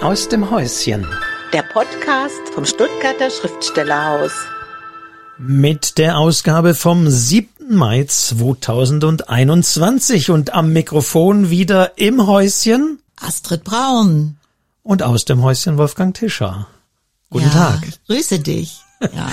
Aus dem Häuschen. Der Podcast vom Stuttgarter Schriftstellerhaus. Mit der Ausgabe vom 7. Mai 2021 und am Mikrofon wieder im Häuschen Astrid Braun. Und aus dem Häuschen Wolfgang Tischer. Guten ja, Tag. Grüße dich. Ja.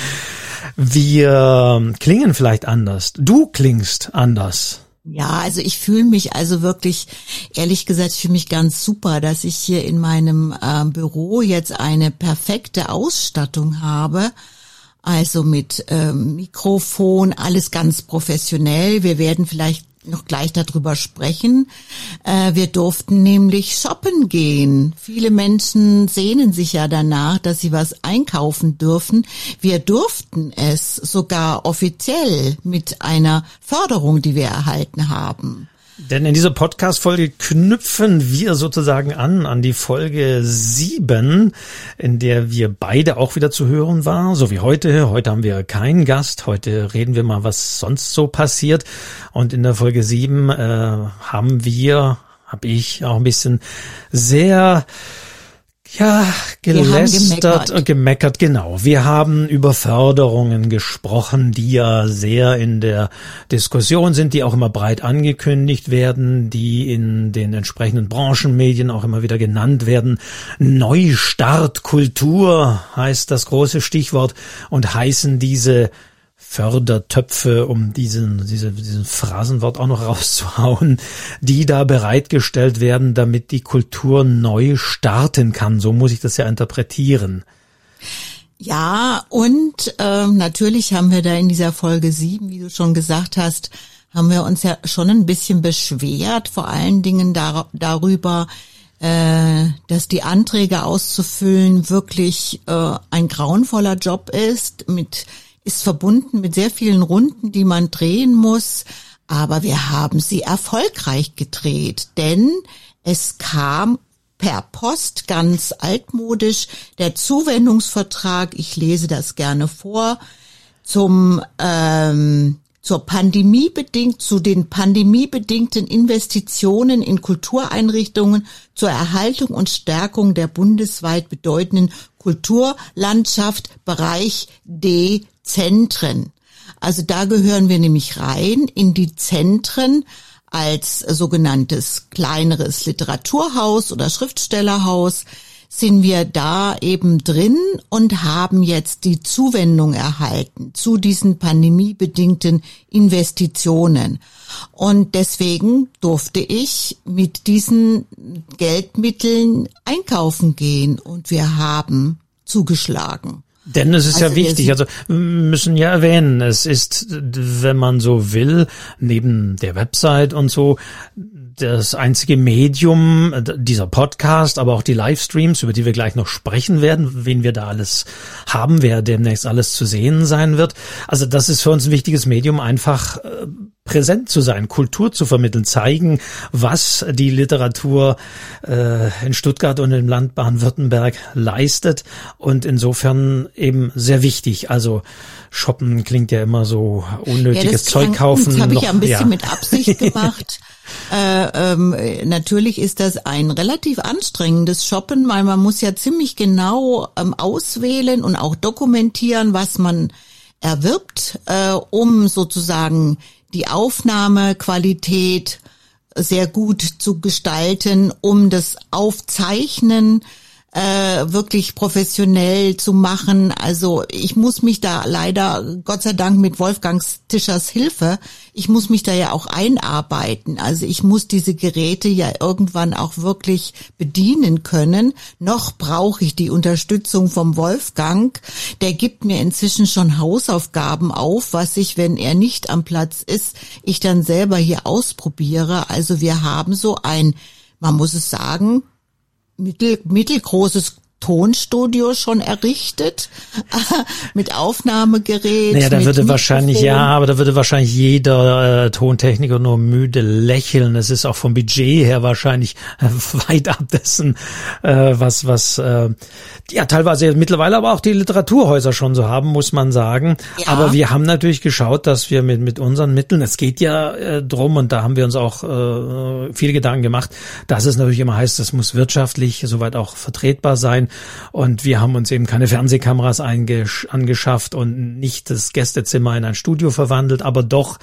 Wir klingen vielleicht anders. Du klingst anders. Ja, also ich fühle mich also wirklich, ehrlich gesagt, ich fühle mich ganz super, dass ich hier in meinem äh, Büro jetzt eine perfekte Ausstattung habe. Also mit ähm, Mikrofon, alles ganz professionell. Wir werden vielleicht noch gleich darüber sprechen. Äh, wir durften nämlich shoppen gehen. Viele Menschen sehnen sich ja danach, dass sie was einkaufen dürfen. Wir durften es sogar offiziell mit einer Förderung, die wir erhalten haben. Denn in dieser Podcast-Folge knüpfen wir sozusagen an, an die Folge sieben, in der wir beide auch wieder zu hören waren, so wie heute. Heute haben wir keinen Gast. Heute reden wir mal, was sonst so passiert. Und in der Folge sieben äh, haben wir, habe ich auch ein bisschen sehr ja, gelästert und gemeckert, genau. Wir haben über Förderungen gesprochen, die ja sehr in der Diskussion sind, die auch immer breit angekündigt werden, die in den entsprechenden Branchenmedien auch immer wieder genannt werden. Neustartkultur heißt das große Stichwort und heißen diese Fördertöpfe, um diesen, diese, diesen Phrasenwort auch noch rauszuhauen, die da bereitgestellt werden, damit die Kultur neu starten kann. So muss ich das ja interpretieren. Ja, und äh, natürlich haben wir da in dieser Folge sieben, wie du schon gesagt hast, haben wir uns ja schon ein bisschen beschwert, vor allen Dingen dar darüber, äh, dass die Anträge auszufüllen wirklich äh, ein grauenvoller Job ist mit ist verbunden mit sehr vielen Runden, die man drehen muss. Aber wir haben sie erfolgreich gedreht, denn es kam per Post ganz altmodisch der Zuwendungsvertrag, ich lese das gerne vor, zum ähm, zur Pandemie bedingt, zu den pandemiebedingten Investitionen in Kultureinrichtungen zur Erhaltung und Stärkung der bundesweit bedeutenden Kulturlandschaft Bereich D Zentren. Also da gehören wir nämlich rein in die Zentren als sogenanntes kleineres Literaturhaus oder Schriftstellerhaus sind wir da eben drin und haben jetzt die Zuwendung erhalten zu diesen pandemiebedingten Investitionen. Und deswegen durfte ich mit diesen Geldmitteln einkaufen gehen und wir haben zugeschlagen. Denn es ist also ja wichtig, also wir müssen ja erwähnen, es ist, wenn man so will, neben der Website und so, das einzige Medium, dieser Podcast, aber auch die Livestreams, über die wir gleich noch sprechen werden, wen wir da alles haben, wer demnächst alles zu sehen sein wird. Also das ist für uns ein wichtiges Medium, einfach äh, präsent zu sein, Kultur zu vermitteln, zeigen, was die Literatur äh, in Stuttgart und im Land Baden-Württemberg leistet und insofern eben sehr wichtig. Also shoppen klingt ja immer so unnötiges ja, Zeug kaufen. Das habe ich ja ein bisschen ja. mit Absicht gemacht. Äh, ähm, natürlich ist das ein relativ anstrengendes Shoppen, weil man muss ja ziemlich genau ähm, auswählen und auch dokumentieren, was man erwirbt, äh, um sozusagen die Aufnahmequalität sehr gut zu gestalten, um das Aufzeichnen äh, wirklich professionell zu machen. Also ich muss mich da leider, Gott sei Dank mit Wolfgangs Tischers Hilfe, ich muss mich da ja auch einarbeiten. Also ich muss diese Geräte ja irgendwann auch wirklich bedienen können. Noch brauche ich die Unterstützung vom Wolfgang. Der gibt mir inzwischen schon Hausaufgaben auf, was ich, wenn er nicht am Platz ist, ich dann selber hier ausprobiere. Also wir haben so ein, man muss es sagen, mittel, mittelgroßes Tonstudio schon errichtet mit Aufnahmegerät. Naja, da würde wahrscheinlich, Mikrofon. ja, aber da würde wahrscheinlich jeder äh, Tontechniker nur müde lächeln. Es ist auch vom Budget her wahrscheinlich äh, weit ab dessen, äh, was, was, äh, ja, teilweise mittlerweile aber auch die Literaturhäuser schon so haben, muss man sagen. Ja. Aber wir haben natürlich geschaut, dass wir mit, mit unseren Mitteln, es geht ja äh, drum und da haben wir uns auch äh, viele Gedanken gemacht, dass es natürlich immer heißt, das muss wirtschaftlich soweit auch vertretbar sein. Und wir haben uns eben keine Fernsehkameras angeschafft und nicht das Gästezimmer in ein Studio verwandelt, aber doch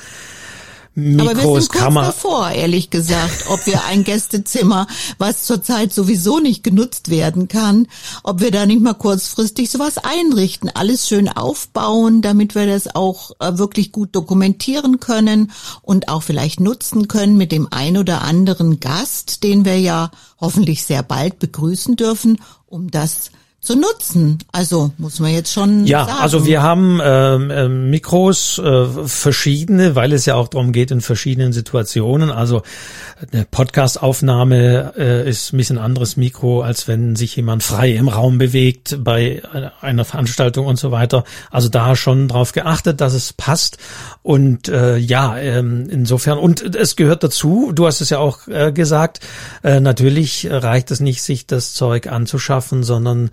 Aber wir Mikros, sind kurz davor, ehrlich gesagt, ob wir ein Gästezimmer, was zurzeit sowieso nicht genutzt werden kann, ob wir da nicht mal kurzfristig sowas einrichten, alles schön aufbauen, damit wir das auch äh, wirklich gut dokumentieren können und auch vielleicht nutzen können mit dem ein oder anderen Gast, den wir ja hoffentlich sehr bald begrüßen dürfen, um das zu nutzen. Also muss man jetzt schon Ja, sagen. also wir haben ähm, Mikros äh, verschiedene, weil es ja auch darum geht in verschiedenen Situationen. Also eine Podcast-Aufnahme äh, ist ein bisschen anderes Mikro, als wenn sich jemand frei im Raum bewegt bei einer- Veranstaltung und so weiter. Also da schon drauf geachtet, dass es passt. Und äh, ja, ähm, insofern, und es gehört dazu, du hast es ja auch äh, gesagt, äh, natürlich reicht es nicht, sich das Zeug anzuschaffen, sondern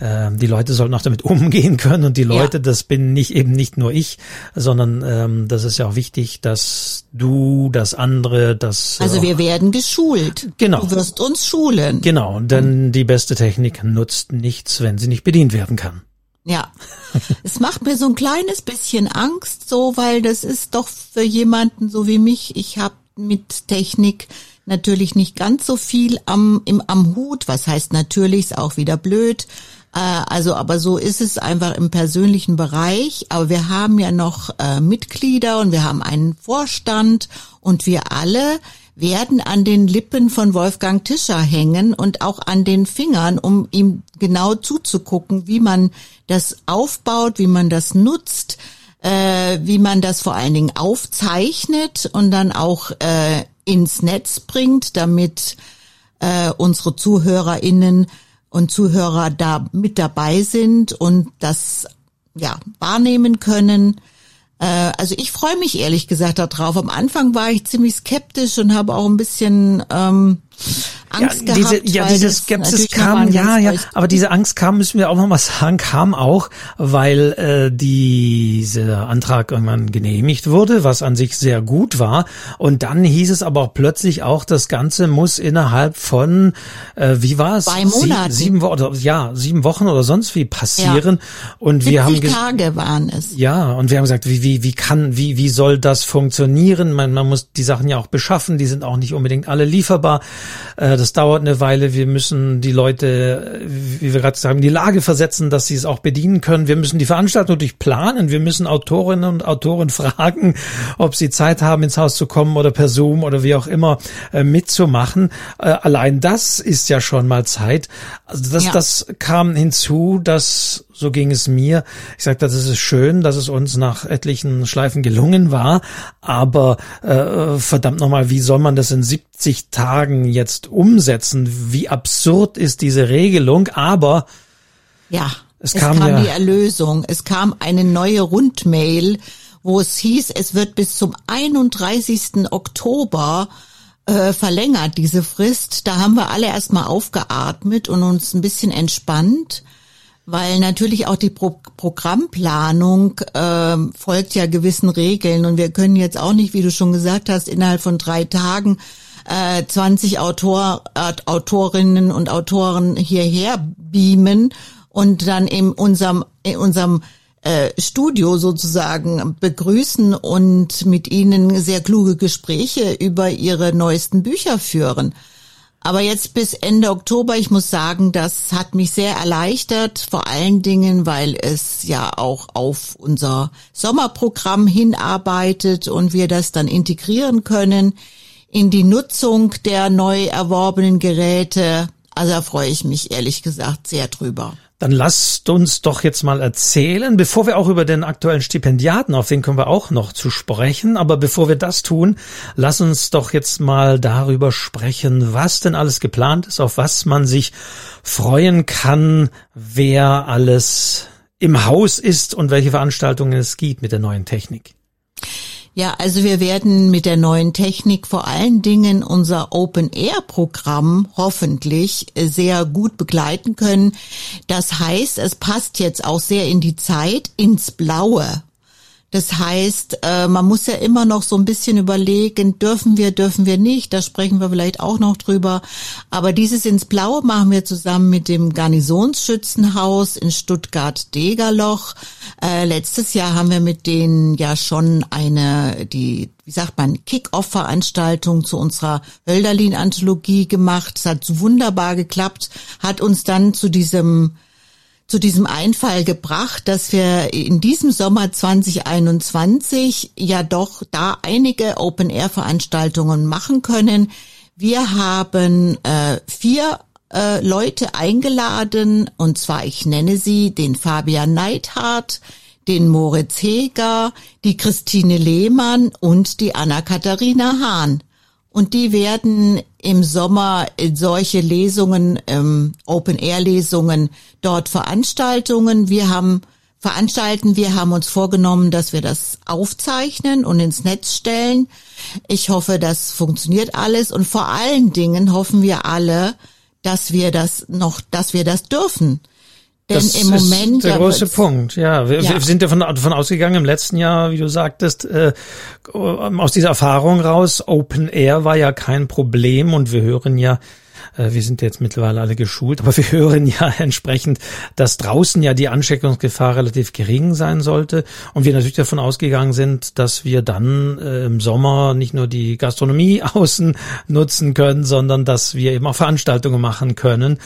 ähm, die Leute sollten auch damit umgehen können und die Leute, Ja. das bin nicht eben nicht nur ich, sondern ähm, das ist ja auch wichtig, dass du, das andere, das Also äh, wir werden geschult. Genau. Du wirst uns schulen. genau, denn die beste Technik nutzt nichts, wenn sie nicht bedient werden kann. Ja, es macht mir so ein kleines bisschen Angst, so, weil das ist doch für jemanden so wie mich. Ich habe mit Technik natürlich nicht ganz so viel am im am Hut. Was heißt natürlich, ist auch wieder blöd. Äh, also, aber so ist es einfach im persönlichen Bereich. Aber wir haben ja noch äh, Mitglieder und wir haben einen Vorstand und wir alle werden an den Lippen von Wolfgang Tischer hängen und auch an den Fingern, um ihm genau zuzugucken, wie man das aufbaut, wie man das nutzt, äh, wie man das vor allen Dingen aufzeichnet und dann auch äh, ins Netz bringt, damit äh, unsere ZuhörerInnen und Zuhörer da mit dabei sind und das ja wahrnehmen können. Äh, also ich freue mich ehrlich gesagt darauf. Am Anfang war ich ziemlich skeptisch und habe auch ein bisschen ähm, Angst ja, diese, gehabt. ja, diese Skepsis kam, ja, ja, aber diese Angst kam, müssen wir auch nochmal sagen, kam auch, weil äh, dieser Antrag irgendwann genehmigt wurde, was an sich sehr gut war. Und dann hieß es aber auch plötzlich auch, das Ganze muss innerhalb von, äh, wie war es? Zwei Monaten. Sie, sieben Wochen, oder, ja, sieben Wochen oder sonst wie passieren. Und wir haben 70 ges- Tage waren es. ja, und wir haben gesagt, wie, wie, wie kann, wie, wie soll das funktionieren? Man, man muss die Sachen ja auch beschaffen, die sind auch nicht unbedingt alle lieferbar. Äh, das dauert eine Weile. Wir müssen die Leute, wie wir gerade sagen, in die Lage versetzen, dass sie es auch bedienen können. Wir müssen die Veranstaltung natürlich planen. Wir müssen Autorinnen und Autoren fragen, ob sie Zeit haben, ins Haus zu kommen oder per Zoom oder wie auch immer äh, mitzumachen. Äh, allein das ist ja schon mal Zeit. Also das, Ja. das kam hinzu, dass so ging es mir. Ich sagte, das ist schön, dass es uns nach etlichen Schleifen gelungen war, aber äh, verdammt nochmal, wie soll man das in 70 Tagen jetzt umsetzen? Wie absurd ist diese Regelung? Aber Ja, Es es, kam kam, ja- die Erlösung. Es kam eine neue Rundmail, wo es hieß, es wird bis zum 31. Oktober äh, verlängert, diese Frist. Da haben wir alle erstmal aufgeatmet und uns ein bisschen entspannt, weil natürlich auch die Pro Programmplanung ähm, folgt ja gewissen Regeln und wir können jetzt auch nicht, wie du schon gesagt hast, innerhalb von drei Tagen äh, 20 Autor, äh, Autorinnen und Autoren hierher beamen und dann in unserem, in unserem äh, Studio sozusagen begrüßen und mit ihnen sehr kluge Gespräche über ihre neuesten Bücher führen. Aber jetzt bis Ende Oktober, ich muss sagen, das hat mich sehr erleichtert, vor allen Dingen, weil es ja auch auf unser Sommerprogramm hinarbeitet und wir das dann integrieren können in die Nutzung der neu erworbenen Geräte. Also da freue ich mich ehrlich gesagt sehr drüber. Dann lasst uns doch jetzt mal erzählen, bevor wir auch über den aktuellen Stipendiaten, auf den kommen wir auch noch zu sprechen, aber bevor wir das tun, lass uns doch jetzt mal darüber sprechen, was denn alles geplant ist, auf was man sich freuen kann, wer alles im Haus ist und welche Veranstaltungen es gibt mit der neuen Technik. Ja, also wir werden mit der neuen Technik vor allen Dingen unser Open-Air-Programm hoffentlich sehr gut begleiten können. Das heißt, es passt jetzt auch sehr in die Zeit, ins Blaue. Das heißt, äh, man muss ja immer noch so ein bisschen überlegen, dürfen wir, dürfen wir nicht, da sprechen wir vielleicht auch noch drüber. Aber dieses ins Blaue machen wir zusammen mit dem Garnisonsschützenhaus in Stuttgart-Degerloch. Äh, letztes Jahr haben wir mit denen ja schon eine, die, wie sagt man, Kick-Off-Veranstaltung zu unserer Hölderlin-Anthologie gemacht. Es hat wunderbar geklappt, hat uns dann zu diesem zu diesem Einfall gebracht, dass wir in diesem Sommer 2021 ja doch da einige Open-Air-Veranstaltungen machen können. Wir haben äh, vier äh, Leute eingeladen, und zwar, ich nenne sie, den Fabian Neidhardt, den Moritz Heger, die Christine Lehmann und die Anna-Katharina Hahn. Und die werden im Sommer solche Lesungen, ähm, Open-Air-Lesungen dort Veranstaltungen. Wir haben veranstalten. Wir haben uns vorgenommen, dass wir das aufzeichnen und ins Netz stellen. Ich hoffe, das funktioniert alles und vor allen Dingen hoffen wir alle, dass wir das noch, dass wir das dürfen. Denn das im Moment ist der große Punkt. Ja, wir, ja. wir sind davon, davon ausgegangen im letzten Jahr, wie du sagtest, äh, aus dieser Erfahrung raus. Open Air war ja kein Problem und wir hören ja äh, wir sind jetzt mittlerweile alle geschult, aber wir hören ja entsprechend, dass draußen ja die Ansteckungsgefahr relativ gering sein sollte und wir natürlich davon ausgegangen sind, dass wir dann äh, im Sommer nicht nur die Gastronomie außen nutzen können, sondern dass wir eben auch Veranstaltungen machen können.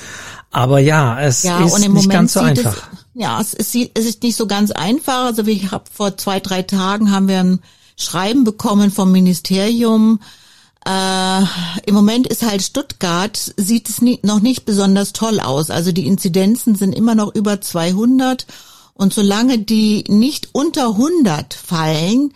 Aber ja, es ja, ist nicht Moment ganz so einfach. Es, ja, es ist, es ist nicht so ganz einfach. Also ich habe vor zwei, drei Tagen haben wir ein Schreiben bekommen vom Ministerium, äh, Im Moment ist halt Stuttgart, sieht es nie, noch nicht besonders toll aus. Also die Inzidenzen sind immer noch über 200 und solange die nicht unter 100 fallen,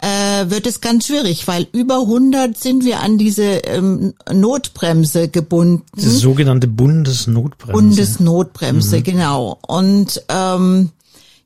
äh, wird es ganz schwierig, weil über 100 sind wir an diese ähm, Notbremse gebunden. Die sogenannte Bundesnotbremse. Bundesnotbremse, mhm. genau. Und ähm,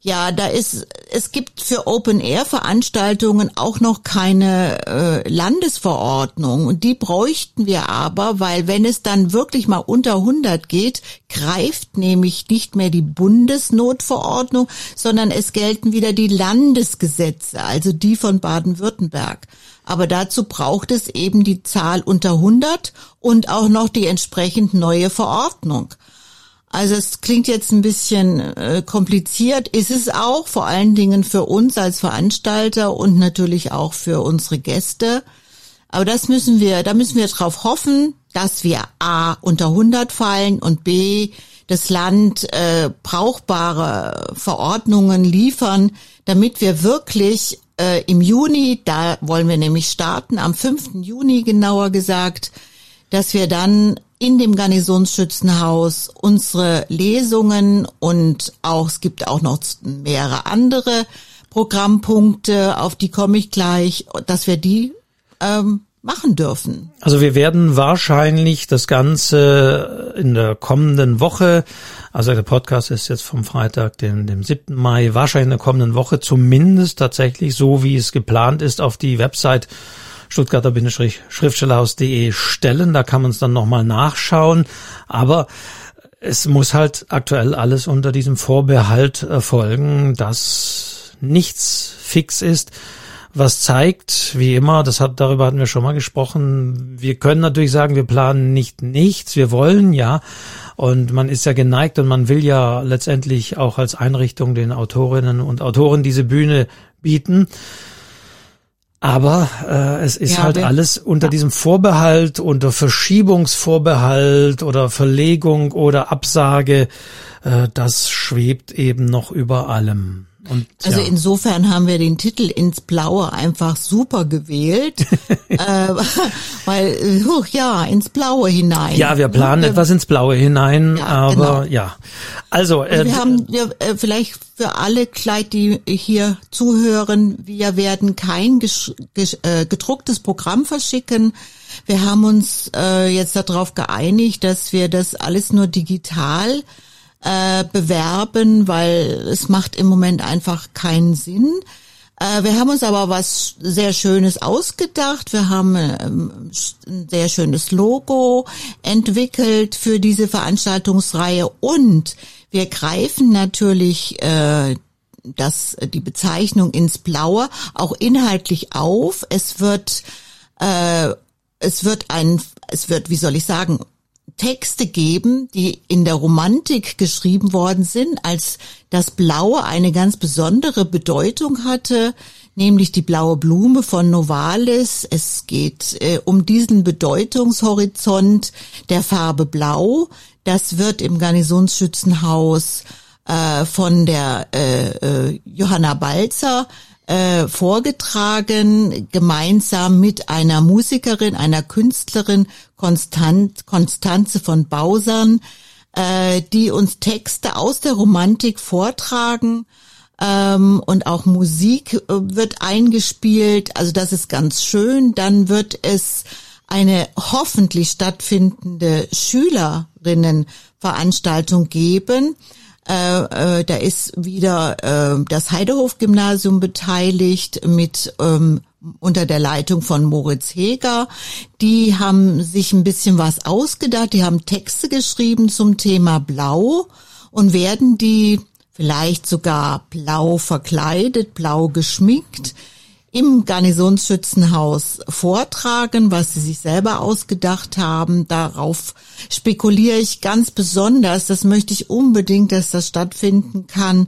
ja, da ist, es gibt für Open-Air-Veranstaltungen auch noch keine äh, Landesverordnung und die bräuchten wir aber, weil wenn es dann wirklich mal unter 100 geht, greift nämlich nicht mehr die Bundesnotverordnung, sondern es gelten wieder die Landesgesetze, also die von Baden-Württemberg. Aber dazu braucht es eben die Zahl unter 100 und auch noch die entsprechend neue Verordnung. Also es klingt jetzt ein bisschen äh, kompliziert, ist es auch, vor allen Dingen für uns als Veranstalter und natürlich auch für unsere Gäste. Aber das müssen wir, da müssen wir drauf hoffen, dass wir A unter 100 fallen und B das Land äh, brauchbare Verordnungen liefern, damit wir wirklich äh, im Juni, da wollen wir nämlich starten, am 5. Juni genauer gesagt, dass wir dann in dem Garnisonsschützenhaus unsere Lesungen und auch, es gibt auch noch mehrere andere Programmpunkte, auf die komme ich gleich, dass wir die ähm, machen dürfen. Also wir werden wahrscheinlich das Ganze in der kommenden Woche, also der Podcast ist jetzt vom Freitag, dem, dem 7. Mai, wahrscheinlich in der kommenden Woche zumindest tatsächlich so, wie es geplant ist, auf die Website stuttgarter-schriftstellerhaus.de stellen. Da kann man es dann nochmal nachschauen. Aber es muss halt aktuell alles unter diesem Vorbehalt erfolgen, dass nichts fix ist. Was zeigt, wie immer, das hat, darüber hatten wir schon mal gesprochen. Wir können natürlich sagen, wir planen nicht nichts. Wir wollen ja. Und man ist ja geneigt und man will ja letztendlich auch als Einrichtung den Autorinnen und Autoren diese Bühne bieten. Aber äh, es ist ja, halt alles unter ja. diesem Vorbehalt, unter Verschiebungsvorbehalt oder Verlegung oder Absage, äh, das schwebt eben noch über allem. Und, also ja. insofern haben wir den Titel ins Blaue einfach super gewählt, äh, weil uh, ja ins Blaue hinein. Ja, wir planen ja, etwas ins Blaue hinein, Ja, aber genau. ja. Also äh, wir haben wir, äh, vielleicht für alle Kleid, die hier zuhören, wir werden kein äh, gedrucktes Programm verschicken. Wir haben uns äh, jetzt darauf geeinigt, dass wir das alles nur digital äh, bewerben, weil es macht im Moment einfach keinen Sinn. Äh, wir haben uns aber was sehr Schönes ausgedacht. Wir haben ähm, ein sehr schönes Logo entwickelt für diese Veranstaltungsreihe und wir greifen natürlich äh, das, die Bezeichnung ins Blaue auch inhaltlich auf. Es wird, äh, es wird ein, es wird, wie soll ich sagen, Texte geben, die in der Romantik geschrieben worden sind, als das Blaue eine ganz besondere Bedeutung hatte, nämlich die blaue Blume von Novalis. Es geht äh, um diesen Bedeutungshorizont der Farbe Blau. Das wird im Garnisonsschützenhaus äh, von der äh, äh, Johanna Balzer äh, vorgetragen, gemeinsam mit einer Musikerin, einer Künstlerin, Konstant, Konstanze von Bausern, äh, die uns Texte aus der Romantik vortragen ähm, und auch Musik äh, wird eingespielt. Also das ist ganz schön. Dann wird es eine hoffentlich stattfindende Schülerinnenveranstaltung geben. Äh, äh, da ist wieder äh, das Heidehof-Gymnasium beteiligt mit ähm, unter der Leitung von Moritz Heger. Die haben sich ein bisschen was ausgedacht. Die haben Texte geschrieben zum Thema Blau und werden die vielleicht sogar blau verkleidet, blau geschminkt im Garnisonsschützenhaus vortragen, was sie sich selber ausgedacht haben. Darauf spekuliere ich ganz besonders. Das möchte ich unbedingt, dass das stattfinden kann.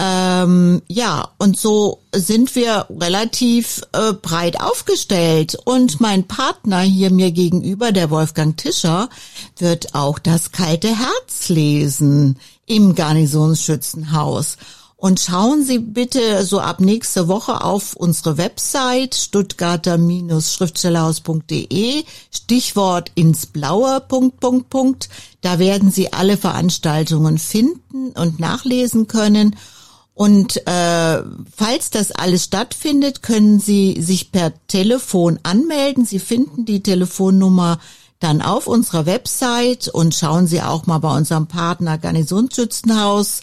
Ähm, ja, und so sind wir relativ äh, breit aufgestellt. Und mein Partner hier mir gegenüber, der Wolfgang Tischer, wird auch das kalte Herz lesen im Garnisonsschützenhaus. Und schauen Sie bitte so ab nächste Woche auf unsere Website stuttgarter-schriftstellerhaus.de, Stichwort ins Blaue, Punkt, Punkt, Punkt. Da werden Sie alle Veranstaltungen finden und nachlesen können. Und äh, falls das alles stattfindet, können Sie sich per Telefon anmelden. Sie finden die Telefonnummer dann auf unserer Website und schauen Sie auch mal bei unserem Partner Garnisonsschützenhaus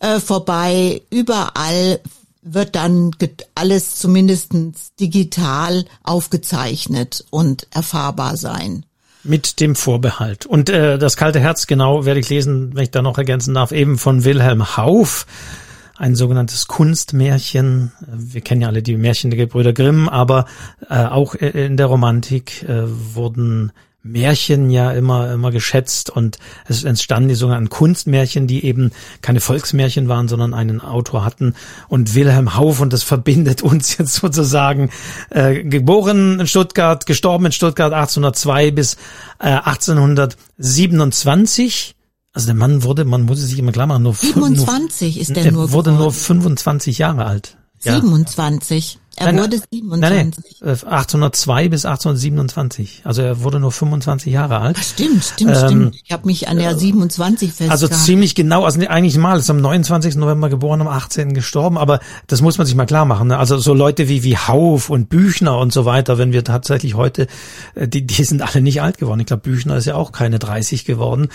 äh, vorbei. Überall wird dann alles zumindest digital aufgezeichnet und erfahrbar sein. Mit dem Vorbehalt. Und äh, das kalte Herz, genau, werde ich lesen, wenn ich da noch ergänzen darf, eben von Wilhelm Hauff ein sogenanntes Kunstmärchen. Wir kennen ja alle die Märchen der Gebrüder Grimm, aber äh, auch in der Romantik äh, wurden Märchen ja immer, immer geschätzt und es entstanden die sogenannten Kunstmärchen, die eben keine Volksmärchen waren, sondern einen Autor hatten und Wilhelm Hauff und das verbindet uns jetzt sozusagen äh, geboren in Stuttgart, gestorben in Stuttgart 1802 bis äh, 1827. Also der Mann wurde, man muss sich immer klar machen, nur 27 nur, ist der er nur wurde geworden. nur 25 Jahre alt. Ja. 27. Er Nein, wurde Nein, 27. nein, äh, 1802 bis 1827. Also er wurde nur 25 Jahre alt. Stimmt, stimmt, Ähm, stimmt. Ich habe mich an der 27 Also festgehalten. ziemlich genau, also eigentlich mal, ist am 29. November geboren, am 18. gestorben, aber das muss man sich mal klar machen. Ne? Also so Leute wie, wie Hauf und Büchner und so weiter, wenn wir tatsächlich heute, äh, die, die sind alle nicht alt geworden. Ich glaube, Büchner ist ja auch keine 30 geworden.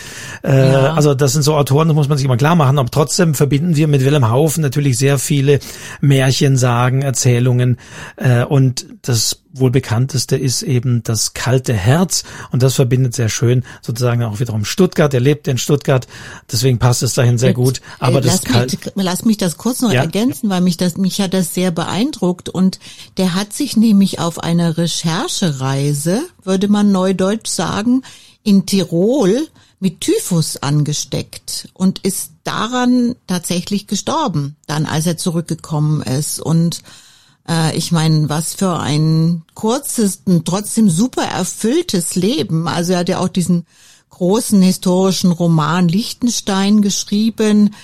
Äh, Ja. Also das sind so Autoren, das muss man sich mal klar machen. Aber trotzdem verbinden wir mit Wilhelm Haufen natürlich sehr viele Märchen, Sagen, Erzählungen. Äh, und das wohl bekannteste ist eben das kalte Herz und das verbindet sehr schön sozusagen auch wiederum Stuttgart. Er lebt in Stuttgart, deswegen passt es dahin sehr gut. Aber Äh, das lass, kalt, mich, lass mich das kurz noch Ja. ergänzen, weil mich das mich hat das sehr beeindruckt und der hat sich nämlich auf einer Recherchereise, würde man neudeutsch sagen, in Tirol mit Typhus angesteckt und ist daran tatsächlich gestorben, dann als er zurückgekommen ist und ich meine, was für ein kurzes, und trotzdem super erfülltes Leben. Also er hat ja auch diesen großen historischen Roman Liechtenstein geschrieben.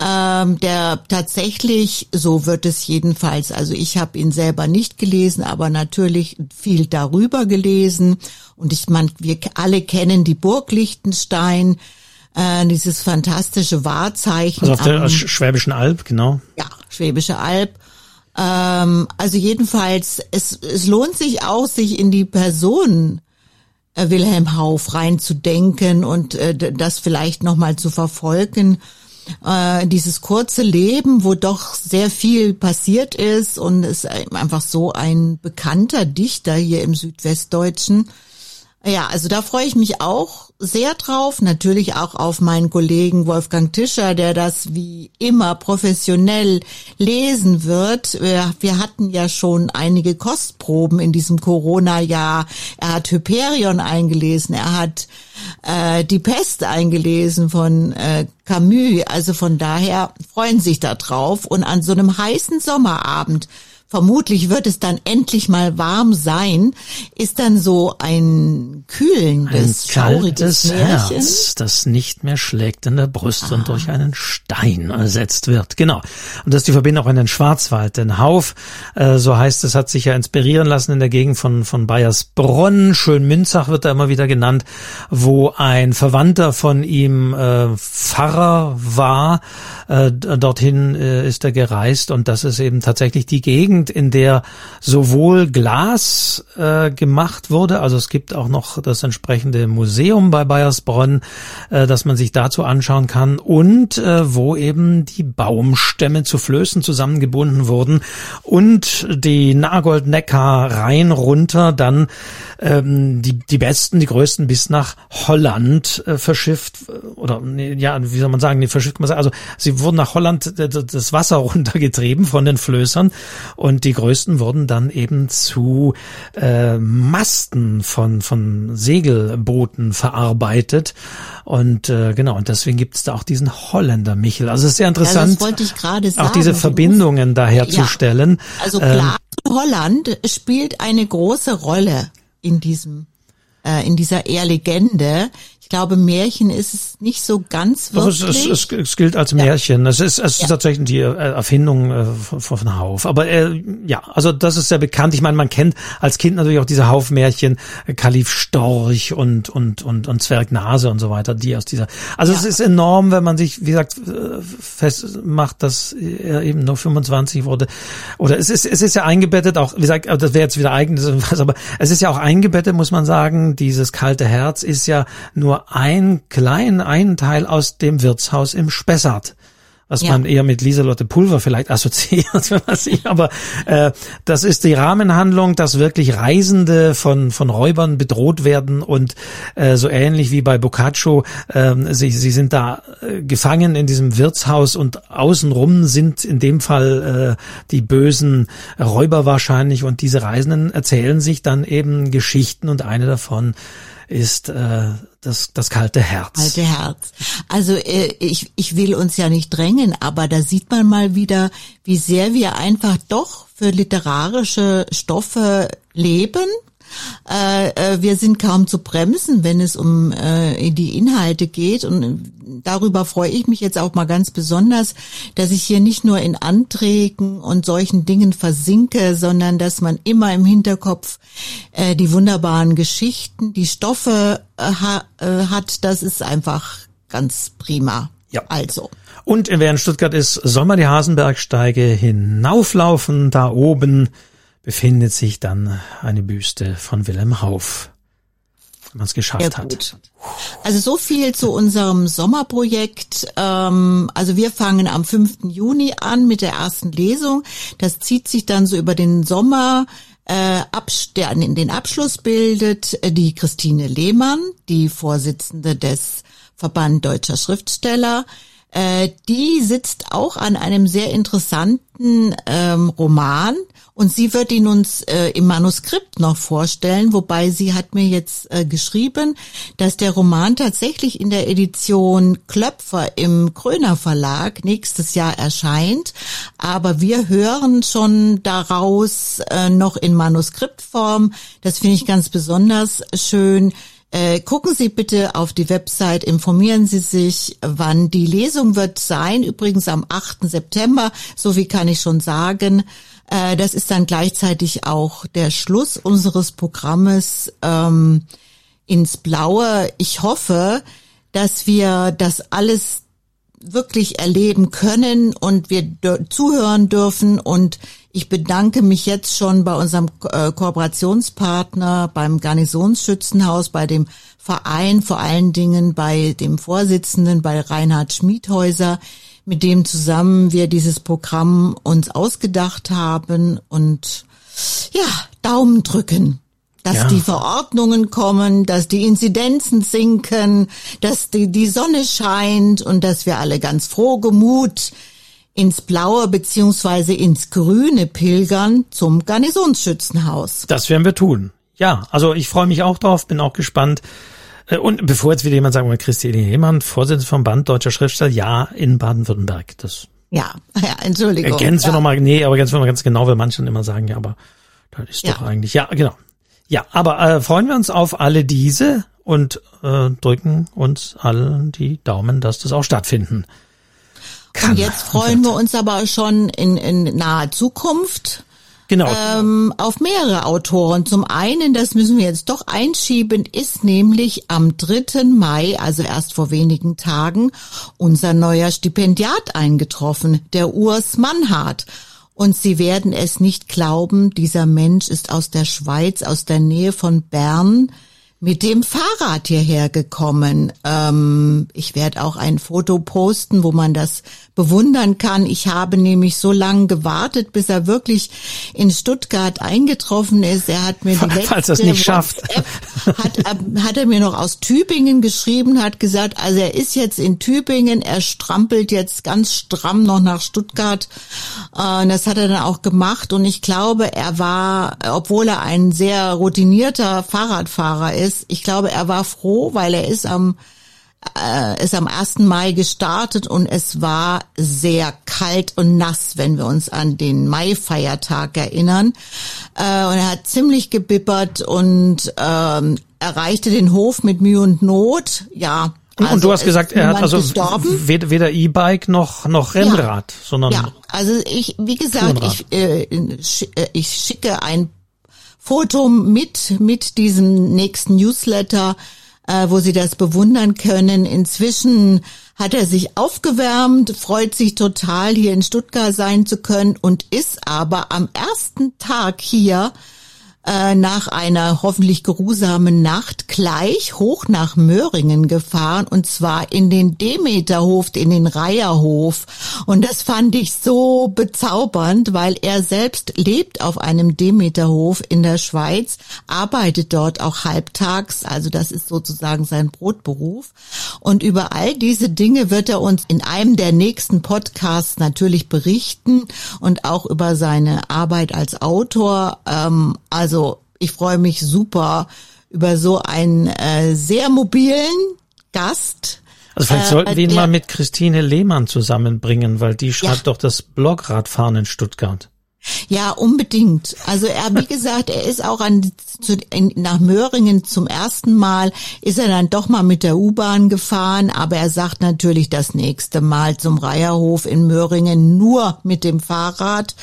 ähm, der tatsächlich, so wird es jedenfalls, also ich habe ihn selber nicht gelesen, aber natürlich viel darüber gelesen. Und ich meine, wir alle kennen die Burg Liechtenstein, äh, dieses fantastische Wahrzeichen. Also auf der am, Schwäbischen Alb, genau. Ja, Schwäbische Alb. Ähm, also jedenfalls, es, es lohnt sich auch, sich in die Person äh, Wilhelm Hauf reinzudenken und äh, das vielleicht nochmal zu verfolgen äh, dieses kurze Leben, wo doch sehr viel passiert ist und ist einfach so ein bekannter Dichter hier im Südwestdeutschen. Ja, also da freue ich mich auch sehr drauf. Natürlich auch auf meinen Kollegen Wolfgang Tischer, der das wie immer professionell lesen wird. Wir, hatten ja schon einige Kostproben in diesem Corona-Jahr. Er hat Hyperion eingelesen, er hat äh, Die Pest eingelesen von äh, Camus. Also von daher freuen sich da drauf. Und an so einem heißen Sommerabend vermutlich wird es dann endlich mal warm sein, ist dann so ein kühlendes, ein kaltes Herz, das nicht mehr schlägt in der Brust ah. und durch einen Stein ersetzt wird. Genau. Und das ist die Verbindung auch in den Schwarzwald. Denn Hauf, äh, so heißt es, hat sich ja inspirieren lassen in der Gegend von, von Bayersbronn. Schönmünzach wird da immer wieder genannt, wo ein Verwandter von ihm äh, Pfarrer war. Äh, dorthin äh, ist er gereist. Und das ist eben tatsächlich die Gegend, in der sowohl Glas äh, gemacht wurde, also es gibt auch noch das entsprechende Museum bei Bayersbronn, äh, dass man sich dazu anschauen kann und äh, wo eben die Baumstämme zu Flößen zusammengebunden wurden und die Nagold-Neckar rein runter dann ähm, die, die besten, die größten bis nach Holland äh, verschifft oder ja, wie soll man sagen, nee, verschifft man sagen, also sie wurden nach Holland das Wasser runtergetrieben von den Flößern und die größten wurden dann eben zu äh, Masten von, von Segelbooten verarbeitet. Und äh, genau, und deswegen gibt es da auch diesen Holländer Michel. Also es ist sehr interessant, ja, auch diese Verbindungen daherzustellen. Ja, also klar, ähm, Holland spielt eine große Rolle in diesem äh, in dieser Ehrlegende. Ich glaube, Märchen ist es nicht so ganz wirklich. Es, es, es, es gilt als Märchen. Ja. Es ist, es ist ja. tatsächlich die äh, Erfindung äh, von, von Hauf. Aber äh, ja, also das ist sehr bekannt. Ich meine, man kennt als Kind natürlich auch diese Haufmärchen, äh, Kalif Storch und und und und Zwergnase und so weiter, die aus dieser. Also ja. es ist enorm, wenn man sich, wie gesagt, festmacht, dass er eben nur 25 wurde. Oder es ist es ist ja eingebettet auch, wie gesagt, das wäre jetzt wieder eigenes, aber es ist ja auch eingebettet, muss man sagen. Dieses kalte Herz ist ja nur ein klein, einen Teil aus dem Wirtshaus im Spessart was ja. man eher mit Lieselotte Pulver vielleicht assoziiert, wenn man sieht. Aber äh, das ist die Rahmenhandlung, dass wirklich Reisende von von Räubern bedroht werden und äh, so ähnlich wie bei Boccaccio, äh, sie sie sind da äh, gefangen in diesem Wirtshaus und außenrum sind in dem Fall äh, die bösen Räuber wahrscheinlich und diese Reisenden erzählen sich dann eben Geschichten und eine davon ist äh, das, das kalte Herz. Kalte Herz. Also äh, ich, ich will uns ja nicht drängen, aber da sieht man mal wieder, wie sehr wir einfach doch für literarische Stoffe leben äh, äh, wir sind kaum zu bremsen, wenn es um äh, die Inhalte geht. Und darüber freue ich mich jetzt auch mal ganz besonders, dass ich hier nicht nur in Anträgen und solchen Dingen versinke, sondern dass man immer im Hinterkopf äh, die wunderbaren Geschichten, die Stoffe ha, hat. Das ist einfach ganz prima. Ja. Also. Und wer in Stuttgart ist, soll man die Hasenbergsteige hinauflaufen, da oben befindet sich dann eine Büste von Wilhelm Hauff, wenn man es geschafft ja, hat. Also so viel zu unserem Sommerprojekt. Ähm, also wir fangen am 5. Juni an mit der ersten Lesung. Das zieht sich dann so über den Sommer äh, der den Abschluss bildet äh, die Christine Lehmann, die Vorsitzende des Verband Deutscher Schriftsteller. Äh, die sitzt auch an einem sehr interessanten ähm, Roman, und sie wird ihn uns äh, im Manuskript noch vorstellen, wobei sie hat mir jetzt äh, geschrieben, dass der Roman tatsächlich in der Edition Klöpfer im Kröner Verlag nächstes Jahr erscheint. Aber wir hören schon daraus äh, noch in Manuskriptform. Das finde ich ganz besonders schön Äh, gucken Sie bitte auf die Website, informieren Sie sich, wann die Lesung wird sein. Übrigens am 8. September, so wie kann ich schon sagen. Äh, das ist dann gleichzeitig auch der Schluss unseres Programmes ähm, ins Blaue. Ich hoffe, dass wir das alles wirklich erleben können und wir zuhören dürfen und ich bedanke mich jetzt schon bei unserem äh, Kooperationspartner, beim Garnisonsschützenhaus, bei dem Verein, vor allen Dingen bei dem Vorsitzenden, bei Reinhard Schmiedhäuser, mit dem zusammen wir dieses Programm uns ausgedacht haben und ja, Daumen drücken dass ja. die Verordnungen kommen, dass die Inzidenzen sinken, dass die, die Sonne scheint und dass wir alle ganz froh gemut ins Blaue beziehungsweise ins Grüne pilgern zum Garnisonsschützenhaus. Das werden wir tun. Ja, also ich freue mich auch drauf, bin auch gespannt. Äh, und bevor jetzt wieder jemand will, Christine Lehmann, Vorsitzende vom Band Deutscher Schriftsteller, ja, in Baden-Württemberg. Das ja, ja, Entschuldigung. Ergänzen ja. wir nochmal, nee, aber mal ganz genau, weil manche immer sagen, ja, aber das ist ja. doch eigentlich, ja, genau. Ja, aber äh, freuen wir uns auf alle diese und äh, drücken uns allen die Daumen, dass das auch stattfinden kann. Und jetzt freuen wir uns aber schon in, in naher Zukunft Genau. Ähm, auf mehrere Autoren. Zum einen, das müssen wir jetzt doch einschieben, ist nämlich am 3. Mai, also erst vor wenigen Tagen, unser neuer Stipendiat eingetroffen, der Urs Mannhardt. Und Sie werden es nicht glauben, dieser Mensch ist aus der Schweiz, aus der Nähe von Bern, mit dem Fahrrad hierher gekommen. Ähm, ich werde auch ein Foto posten, wo man das bewundern kann. Ich habe nämlich so lange gewartet, bis er wirklich in Stuttgart eingetroffen ist. Er hat mir die letzte Falls das nicht schafft. hat, hat er mir noch aus Tübingen geschrieben, hat gesagt, also er ist jetzt in Tübingen, er strampelt jetzt ganz stramm noch nach Stuttgart. Und das hat er dann auch gemacht. Und ich glaube, er war, obwohl er ein sehr routinierter Fahrradfahrer ist, ich glaube, er war froh, weil er ist am äh, ist am 1. Mai gestartet und es war sehr kalt und nass, wenn wir uns an den Mai-Feiertag erinnern. Äh, und er hat ziemlich gebibbert und ähm, erreichte den Hof mit Mühe und Not. Ja, also und du hast gesagt, er hat also weder, weder E-Bike noch noch Rennrad, ja. sondern ja. Also ich, wie gesagt, ich, äh, äh, ich schicke ein Foto mit mit diesem nächsten Newsletter äh, wo sie das bewundern können. Inzwischen hat er sich aufgewärmt, freut sich total, hier in Stuttgart sein zu können und ist aber am ersten Tag hier äh, nach einer hoffentlich geruhsamen Nacht gleich hoch nach Möhringen gefahren und zwar in den Demeterhof, in den Reiherhof. Und das fand ich so bezaubernd, weil er selbst lebt auf einem Demeterhof in der Schweiz, arbeitet dort auch halbtags, also das ist sozusagen sein Brotberuf. Und über all diese Dinge wird er uns in einem der nächsten Podcasts natürlich berichten und auch über seine Arbeit als Autor. Ähm, also also ich freue mich super über so einen äh, sehr mobilen Gast. Also vielleicht äh, sollten wir ihn mal mit Christine Lehmann zusammenbringen, weil die schreibt ja. doch das Blogradfahren in Stuttgart. Ja, unbedingt. Also er, wie gesagt, er ist auch an, zu, in, nach Möhringen zum ersten Mal, ist er dann doch mal mit der U-Bahn gefahren, aber er sagt natürlich das nächste Mal zum Reiherhof in Möhringen nur mit dem Fahrrad.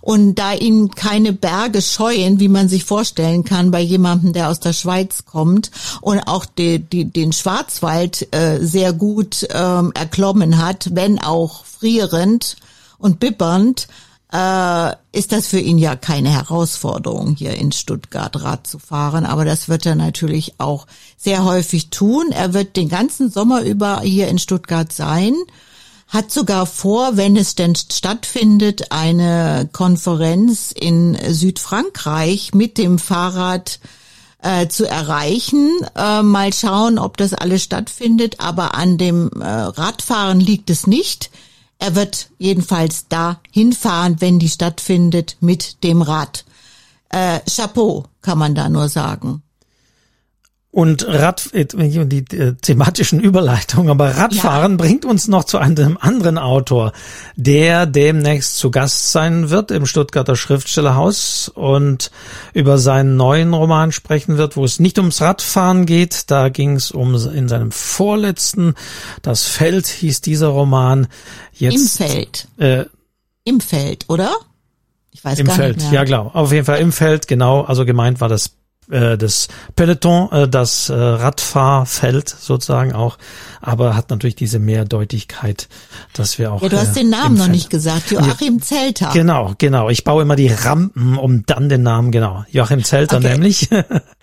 Und da ihn keine Berge scheuen, wie man sich vorstellen kann bei jemandem, der aus der Schweiz kommt und auch die, die, den Schwarzwald äh, sehr gut ähm, erklommen hat, wenn auch frierend und bibbernd, äh, ist das für ihn ja keine Herausforderung, hier in Stuttgart Rad zu fahren. Aber das wird er natürlich auch sehr häufig tun. Er wird den ganzen Sommer über hier in Stuttgart sein hat sogar vor, wenn es denn stattfindet, eine Konferenz in Südfrankreich mit dem Fahrrad äh, zu erreichen. Äh, mal schauen, ob das alles stattfindet. Aber an dem äh, Radfahren liegt es nicht. Er wird jedenfalls da hinfahren, wenn die stattfindet, mit dem Rad. Äh, Chapeau, kann man da nur sagen. Und Rad, die äh, thematischen Überleitungen, aber Radfahren ja. bringt uns noch zu einem anderen Autor, der demnächst zu Gast sein wird im Stuttgarter Schriftstellerhaus und über seinen neuen Roman sprechen wird, wo es nicht ums Radfahren geht. Da ging es um in seinem vorletzten, das Feld hieß dieser Roman. Jetzt, Im Feld. Äh, Im Feld, oder? Ich weiß Im gar Feld, nicht mehr. ja klar. Auf jeden Fall im Feld, genau. Also gemeint war das äh, das Peloton, äh, das äh, Radfahrfeld sozusagen auch, aber hat natürlich diese Mehrdeutigkeit, dass wir auch. Ja, du hast äh, den Namen noch nicht gesagt, Joachim Zelter. Genau, genau. Ich baue immer die Rampen, um dann den Namen, genau. Joachim Zelter okay. nämlich.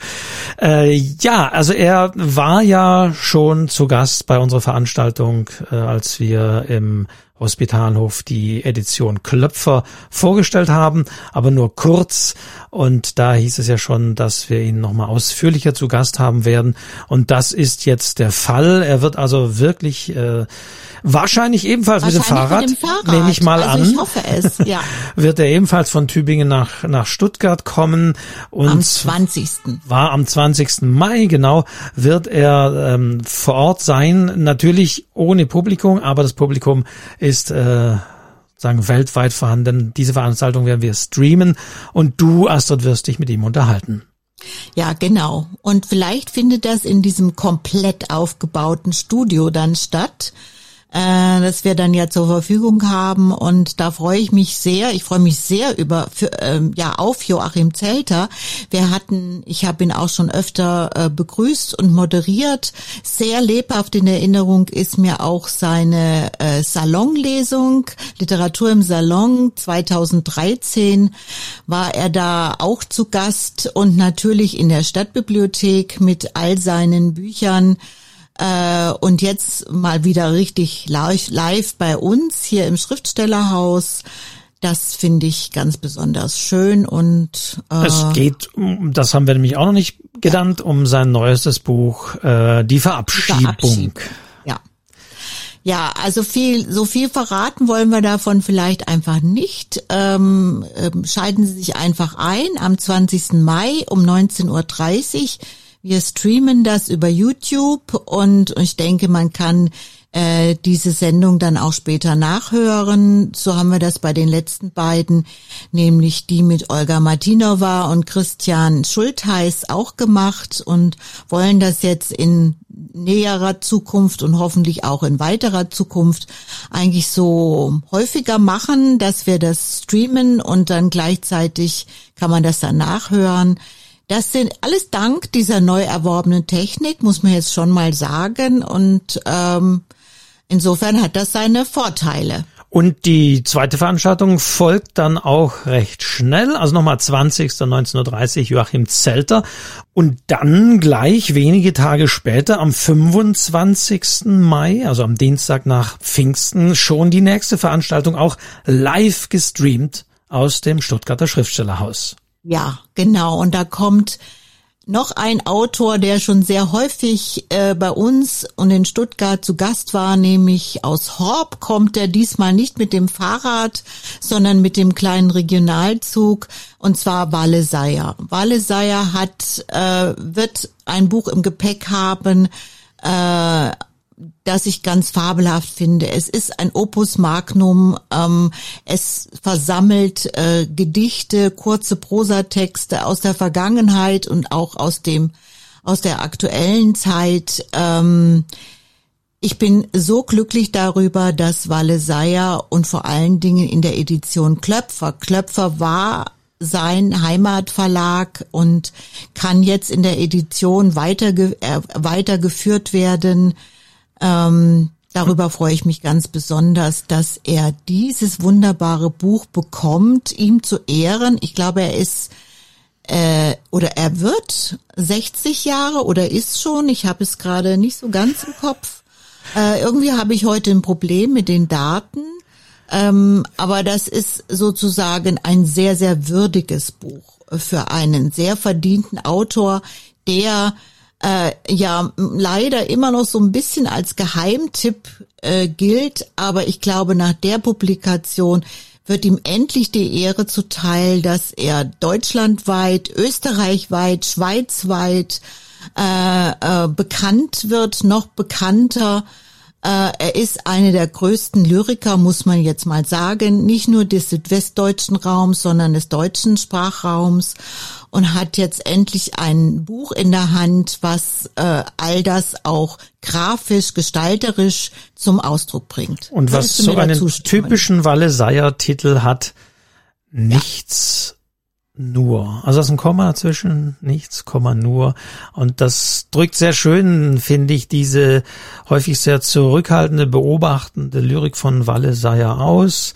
äh, ja, also er war ja schon zu Gast bei unserer Veranstaltung, äh, als wir im Hospitalhof die Edition Klöpfer vorgestellt haben, aber nur kurz. Und da hieß es ja schon, dass wir ihn nochmal ausführlicher zu Gast haben werden. Und das ist jetzt der Fall. Er wird also wirklich äh, Wahrscheinlich ebenfalls Wahrscheinlich mit, dem Fahrrad, mit dem Fahrrad, nehme ich mal also an. Ich hoffe es, ja. wird er ebenfalls von Tübingen nach, nach Stuttgart kommen. Und am 20. War am 20. Mai, genau, wird er ähm, vor Ort sein. Natürlich ohne Publikum, aber das Publikum ist äh, sagen weltweit vorhanden. Diese Veranstaltung werden wir streamen und du, Astrid, wirst dich mit ihm unterhalten. Ja, genau. Und vielleicht findet das in diesem komplett aufgebauten Studio dann statt äh, das wir dann ja zur Verfügung haben. Und da freue ich mich sehr. Ich freue mich sehr über für, ähm, ja auf Joachim Zelter. Wir hatten, ich habe ihn auch schon öfter äh, begrüßt und moderiert. Sehr lebhaft in Erinnerung ist mir auch seine äh, Salonlesung Literatur im Salon 2013 war er da auch zu Gast und natürlich in der Stadtbibliothek mit all seinen Büchern äh, und jetzt mal wieder richtig live, live bei uns hier im Schriftstellerhaus. Das finde ich ganz besonders schön und äh, es geht, das haben wir nämlich auch noch nicht genannt, ja. um sein neuestes Buch äh, Die Verabschiedung. Die Verabschiedung. Ja. Ja, also viel, so viel verraten wollen wir davon vielleicht einfach nicht. Ähm, ähm, schalten Sie sich einfach ein am 20. Mai um 19.30 Uhr wir streamen das über YouTube und ich denke, man kann äh, diese Sendung dann auch später nachhören. So haben wir das bei den letzten beiden, nämlich die mit Olga Martinova und Christian Schultheiß auch gemacht und wollen das jetzt in näherer Zukunft und hoffentlich auch in weiterer Zukunft eigentlich so häufiger machen, dass wir das streamen und dann gleichzeitig kann man das dann nachhören. Das sind alles dank dieser neu erworbenen Technik, muss man jetzt schon mal sagen. Und ähm, insofern hat das seine Vorteile. Und die zweite Veranstaltung folgt dann auch recht schnell, also nochmal 20. 19.30 Joachim Zelter und dann gleich wenige Tage später am 25. Mai, also am Dienstag nach Pfingsten, schon die nächste Veranstaltung auch live gestreamt aus dem Stuttgarter Schriftstellerhaus. Ja, genau. Und da kommt noch ein Autor, der schon sehr häufig äh, bei uns und in Stuttgart zu Gast war, nämlich aus Horb kommt er diesmal nicht mit dem Fahrrad, sondern mit dem kleinen Regionalzug und zwar Wale Seier. Wale Seier hat äh, wird ein Buch im Gepäck haben, äh, das ich ganz fabelhaft finde. Es ist ein Opus Magnum. Ähm, es versammelt äh, Gedichte, kurze Prosatexte aus der Vergangenheit und auch aus dem aus der aktuellen Zeit. Ähm, ich bin so glücklich darüber, dass Walle Seier und vor allen Dingen in der Edition Klöpfer. Klöpfer war sein Heimatverlag und kann jetzt in der Edition weiter, äh, weitergeführt werden. Ähm, darüber freue ich mich ganz besonders, dass er dieses wunderbare Buch bekommt, ihm zu ehren. Ich glaube, er ist äh, oder er wird 60 Jahre oder ist schon. Ich habe es gerade nicht so ganz im Kopf. Äh, irgendwie habe ich heute ein Problem mit den Daten. Ähm, aber das ist sozusagen ein sehr, sehr würdiges Buch für einen sehr verdienten Autor, der äh, ja leider immer noch so ein bisschen als Geheimtipp äh, gilt, aber ich glaube, nach der Publikation wird ihm endlich die Ehre zuteil, dass er deutschlandweit, österreichweit, schweizweit äh, äh, bekannt wird, noch bekannter. Äh, er ist eine der größten Lyriker, muss man jetzt mal sagen, nicht nur des südwestdeutschen Raums, sondern des deutschen Sprachraums und hat jetzt endlich ein Buch in der Hand, was äh, all das auch grafisch, gestalterisch zum Ausdruck bringt. Und was Würdest so einen typischen Walle Seier Titel hat, nichts nur. Also das ist ein Komma dazwischen, nichts, Komma nur. Und das drückt sehr schön, finde ich, diese häufig sehr zurückhaltende, beobachtende Lyrik von Walle Seier aus,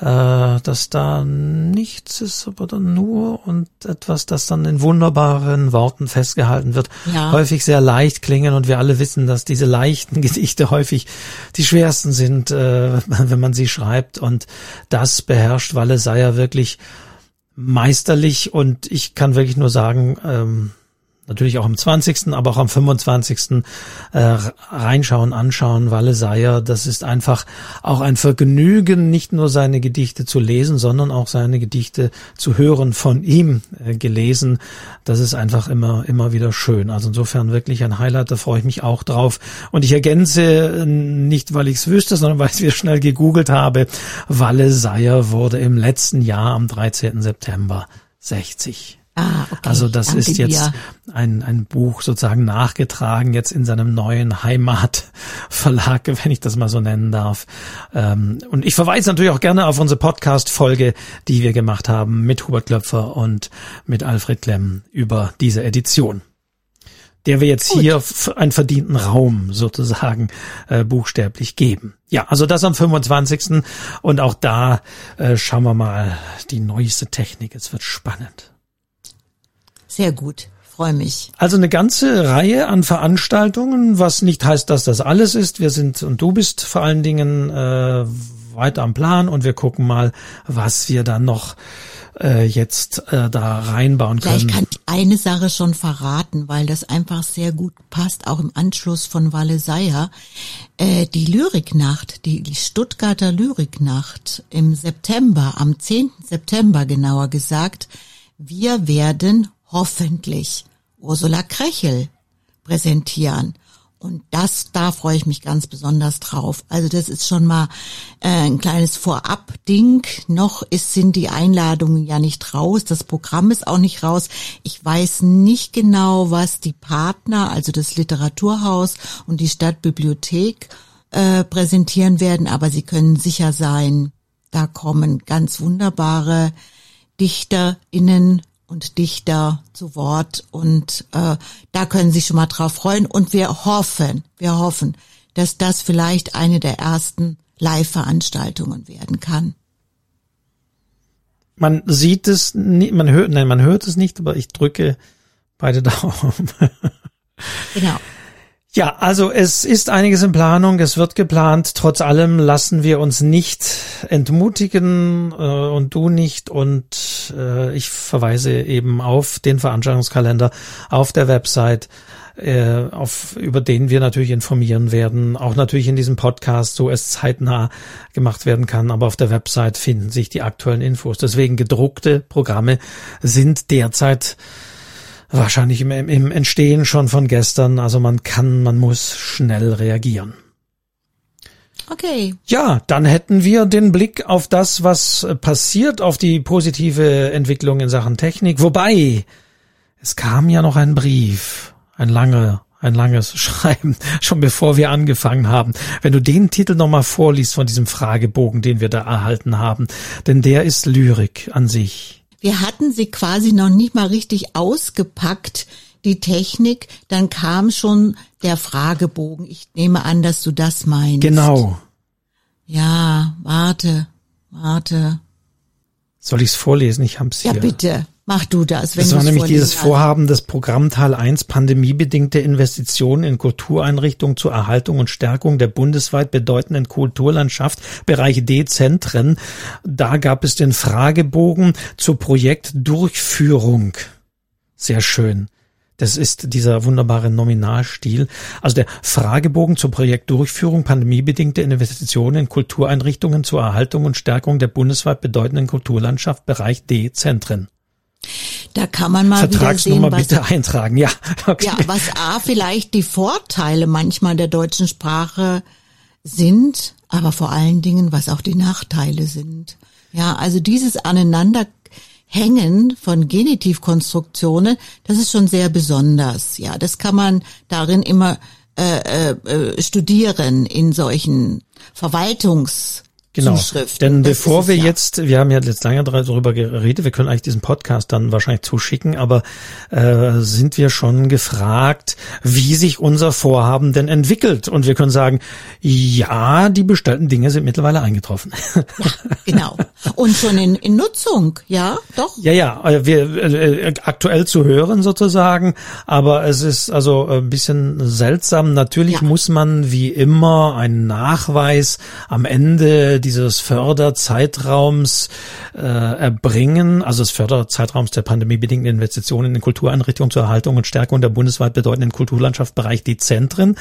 äh, dass da nichts ist, aber dann nur und etwas, das dann in wunderbaren Worten festgehalten wird, Ja. häufig sehr leicht klingen und wir alle wissen, dass diese leichten Gedichte häufig die schwersten sind, äh, wenn man sie schreibt und das beherrscht Walle Seier wirklich meisterlich und ich kann wirklich nur sagen, ähm, natürlich auch am 20., aber auch am 25. Äh, reinschauen, anschauen, Walle Seier, das ist einfach auch ein Vergnügen, nicht nur seine Gedichte zu lesen, sondern auch seine Gedichte zu hören, von ihm äh, gelesen. Das ist einfach immer, immer wieder schön. Also insofern wirklich ein Highlight, da freue ich mich auch drauf. Und ich ergänze äh, nicht, weil ich es wüsste, sondern weil ich es schnell gegoogelt habe. Walle Seier wurde im letzten Jahr am 13. September 60. Ah, okay. Also das Danke ist jetzt dir. ein, ein Buch sozusagen nachgetragen, jetzt in seinem neuen Heimatverlag, wenn ich das mal so nennen darf. Ähm, Und ich verweise natürlich auch gerne auf unsere Podcast-Folge, die wir gemacht haben mit Hubert Klöpfer und mit Alfred Klemm über diese Edition der wir jetzt Gut. hier einen verdienten Raum sozusagen äh, buchstäblich geben. Ja, also das am 25. Und auch da äh, schauen wir mal die neueste Technik. Es wird spannend. Sehr gut. Freue mich. Also eine ganze Reihe an Veranstaltungen, was nicht heißt, dass das alles ist. Wir sind und du bist vor allen Dingen äh, weiter am Plan und wir gucken mal, was wir dann noch äh, jetzt äh, da reinbauen Vielleicht können. kann ich eine Sache schon verraten, weil das einfach sehr gut passt, auch im Anschluss von Walle Seier. Äh, die Lyriknacht, die, die Stuttgarter Lyriknacht im September, am 10. September genauer gesagt, wir werden hoffentlich Ursula Krechel präsentieren. Und das, da freue ich mich ganz besonders drauf. Also das ist schon mal äh, ein kleines Vorab-Ding. Noch ist, sind die Einladungen ja nicht raus. Das Programm ist auch nicht raus. Ich weiß nicht genau, was die Partner, also das Literaturhaus und die Stadtbibliothek äh, präsentieren werden. Aber Sie können sicher sein, da kommen ganz wunderbare DichterInnen und Dichter zu Wort und äh, da können Sie sich schon mal drauf freuen und wir hoffen, wir hoffen, dass das vielleicht eine der ersten Live-Veranstaltungen werden kann. Man sieht es, man hört, nein, man hört es nicht, aber ich drücke beide Daumen. Genau. Ja, also es ist einiges in Planung, es wird geplant. Trotz allem lassen wir uns nicht entmutigen äh, und du nicht. Und äh, ich verweise eben auf den Veranstaltungskalender auf der Website, äh, auf, über den wir natürlich informieren werden. Auch natürlich in diesem Podcast, so es zeitnah gemacht werden kann. Aber auf der Website finden sich die aktuellen Infos. Deswegen gedruckte Programme sind derzeit wahrscheinlich im, im Entstehen schon von gestern. Also man kann, man muss schnell reagieren. Okay. Ja, dann hätten wir den Blick auf das, was passiert, auf die positive Entwicklung in Sachen Technik. Wobei, es kam ja noch ein Brief, ein langer, ein langes Schreiben, schon bevor wir angefangen haben. Wenn du den Titel nochmal vorliest von diesem Fragebogen, den wir da erhalten haben, denn der ist Lyrik an sich. Wir hatten sie quasi noch nicht mal richtig ausgepackt, die Technik. Dann kam schon der Fragebogen. Ich nehme an, dass du das meinst. Genau. Ja, warte, warte. Soll ich es vorlesen? Ich hab's Ja, hier. bitte, mach du das. Wenn Das war nämlich dieses kannst. Vorhaben des Programmteil 1 pandemiebedingte Investitionen in Kultureinrichtungen zur Erhaltung und Stärkung der bundesweit bedeutenden Kulturlandschaft, Bereich D-Zentren. Da gab es den Fragebogen zur Projektdurchführung. Sehr schön. Das ist dieser wunderbare Nominalstil. Also der Fragebogen zur Projektdurchführung pandemiebedingte Investitionen in Kultureinrichtungen zur Erhaltung und Stärkung der bundesweit bedeutenden Kulturlandschaft Bereich D-Zentren. Da kann man mal wieder sehen, was, bitte eintragen. Ja, okay. ja, was A vielleicht die Vorteile manchmal der deutschen Sprache sind, aber vor allen Dingen, was auch die Nachteile sind. Ja, also dieses Aneinanderhängen von Genitivkonstruktionen, das ist schon sehr besonders. Ja, das kann man darin immer äh, äh, studieren in solchen Verwaltungs Genau. Zuschrift. Denn bevor wir ja. jetzt, wir haben ja jetzt lange darüber geredet, wir können eigentlich diesen Podcast dann wahrscheinlich zuschicken, aber äh, sind wir schon gefragt, wie sich unser Vorhaben denn entwickelt? Und wir können sagen, ja, die bestellten Dinge sind mittlerweile eingetroffen. Ja, genau. Und schon in, in Nutzung, ja, doch. Ja, ja, äh, wir äh, aktuell zu hören sozusagen, aber es ist also ein bisschen seltsam. Natürlich ja. muss man wie immer einen Nachweis am Ende dieses Förderzeitraums äh, erbringen, also des Förderzeitraums der pandemiebedingten Investitionen in Kultureinrichtungen zur Erhaltung und Stärkung der bundesweit bedeutenden Kulturlandschaftsbereich, die Zentren.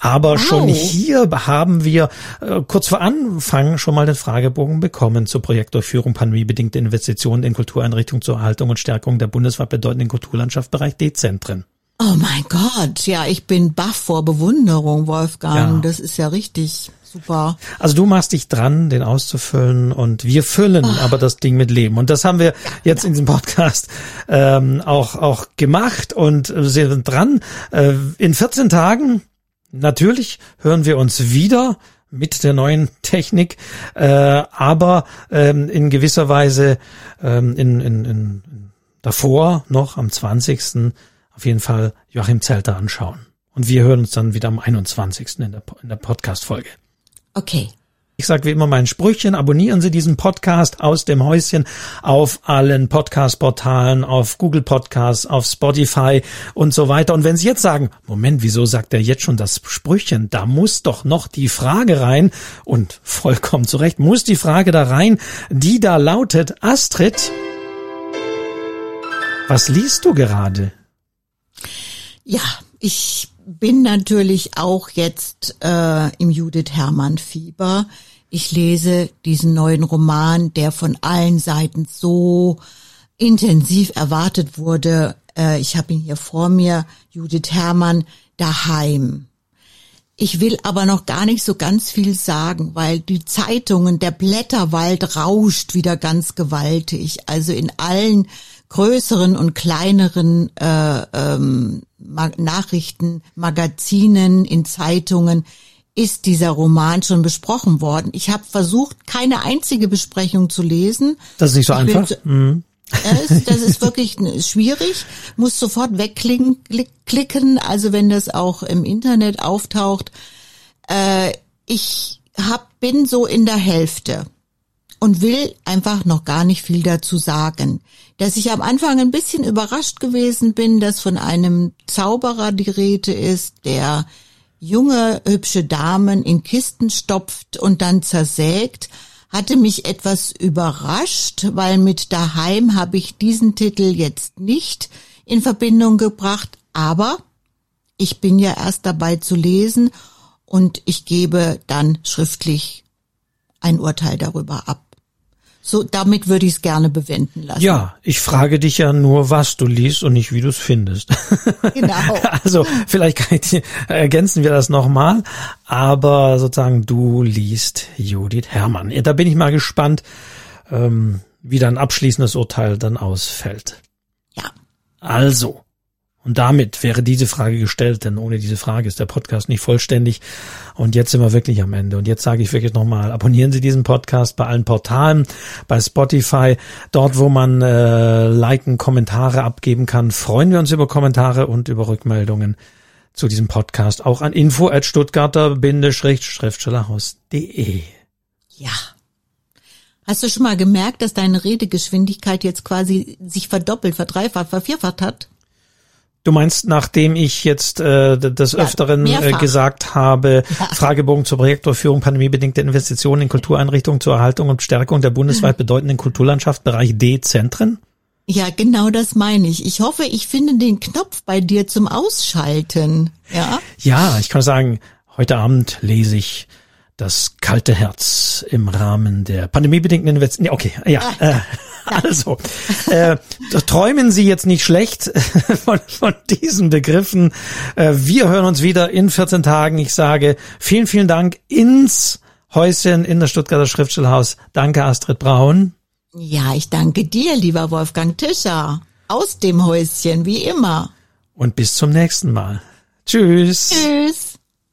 Aber wow. schon hier haben wir äh, kurz vor Anfang schon mal den Fragebogen bekommen zur Projektdurchführung pandemiebedingte Investitionen in Kultureinrichtungen zur Erhaltung und Stärkung der bundesweit bedeutenden Kulturlandschaftsbereich, die Zentren. Oh mein Gott, ja, ich bin baff vor Bewunderung, Wolfgang. Ja. Das ist ja richtig. Super. Also du machst dich dran, den auszufüllen und wir füllen oh. aber das Ding mit Leben. Und das haben wir jetzt in diesem Podcast ähm, auch, auch gemacht und sind dran. Äh, in 14 Tagen, natürlich, hören wir uns wieder mit der neuen Technik, äh, aber ähm, in gewisser Weise ähm, in, in, in, davor noch am 20. auf jeden Fall Joachim Zelter anschauen. Und wir hören uns dann wieder am 21. in der, in der Podcast-Folge. Okay. Ich sage wie immer mein Sprüchchen, abonnieren Sie diesen Podcast aus dem Häuschen auf allen Podcast-Portalen, auf Google Podcasts, auf Spotify und so weiter. Und wenn Sie jetzt sagen, Moment, wieso sagt er jetzt schon das Sprüchchen? Da muss doch noch die Frage rein und vollkommen zu Recht muss die Frage da rein, die da lautet, Astrid, was liest du gerade? Ja, ich bin natürlich auch jetzt äh, im Judith Hermann Fieber. Ich lese diesen neuen Roman, der von allen Seiten so intensiv erwartet wurde. Äh, ich habe ihn hier vor mir, Judith Hermann, daheim. Ich will aber noch gar nicht so ganz viel sagen, weil die Zeitungen, der Blätterwald rauscht wieder ganz gewaltig. Also in allen größeren und kleineren äh, ähm, Nachrichten, Magazinen, in Zeitungen ist dieser Roman schon besprochen worden. Ich habe versucht, keine einzige Besprechung zu lesen. Das ist nicht so ich einfach. Mhm. das ist wirklich schwierig, muss sofort wegklicken, klicken, also wenn das auch im Internet auftaucht. Äh, ich hab, bin so in der Hälfte und will einfach noch gar nicht viel dazu sagen. Dass ich am Anfang ein bisschen überrascht gewesen bin, dass von einem Zauberer die Rede ist, der junge, hübsche Damen in Kisten stopft und dann zersägt, hatte mich etwas überrascht, weil mit daheim habe ich diesen Titel jetzt nicht in Verbindung gebracht, aber ich bin ja erst dabei zu lesen und ich gebe dann schriftlich ein Urteil darüber ab. So, damit würde ich es gerne bewenden lassen. Ja, ich frage dich ja nur, was du liest und nicht, wie du es findest. Genau. also vielleicht ich, ergänzen wir das nochmal, aber sozusagen du liest Judith Herrmann. Da bin ich mal gespannt, ähm, wie dein abschließendes Urteil dann ausfällt. Ja. Also, und damit wäre diese Frage gestellt, denn ohne diese Frage ist der Podcast nicht vollständig. Und jetzt sind wir wirklich am Ende. Und jetzt sage ich wirklich nochmal, abonnieren Sie diesen Podcast bei allen Portalen, bei Spotify, dort wo man äh, liken, Kommentare abgeben kann. Freuen wir uns über Kommentare und über Rückmeldungen zu diesem Podcast auch an info at stuttgarter-schriftstellerhaus.de. Ja. Hast du schon mal gemerkt, dass deine Redegeschwindigkeit jetzt quasi sich verdoppelt, verdreifacht, vervierfacht hat? Du meinst, nachdem ich jetzt äh, des Öfteren äh, gesagt habe. Fragebogen zur Projektdurchführung pandemiebedingte Investitionen in Kultureinrichtungen zur Erhaltung und Stärkung der bundesweit mhm. bedeutenden Kulturlandschaft, Bereich D-Zentren? Ja, genau das meine ich. Ich hoffe, ich finde den Knopf bei dir zum Ausschalten. Ja, ja ich kann sagen, heute Abend lese ich das kalte Herz im Rahmen der pandemiebedingten Investitionen. Okay, ja. Äh, also, äh, träumen Sie jetzt nicht schlecht von, von diesen Begriffen. Äh, wir hören uns wieder in 14 Tagen. Ich sage vielen, vielen Dank ins Häuschen in der Stuttgarter Schriftstellhaus. Danke, Astrid Braun. Ja, ich danke dir, lieber Wolfgang Tischer. Aus dem Häuschen, wie immer. Und bis zum nächsten Mal. Tschüss. Tschüss.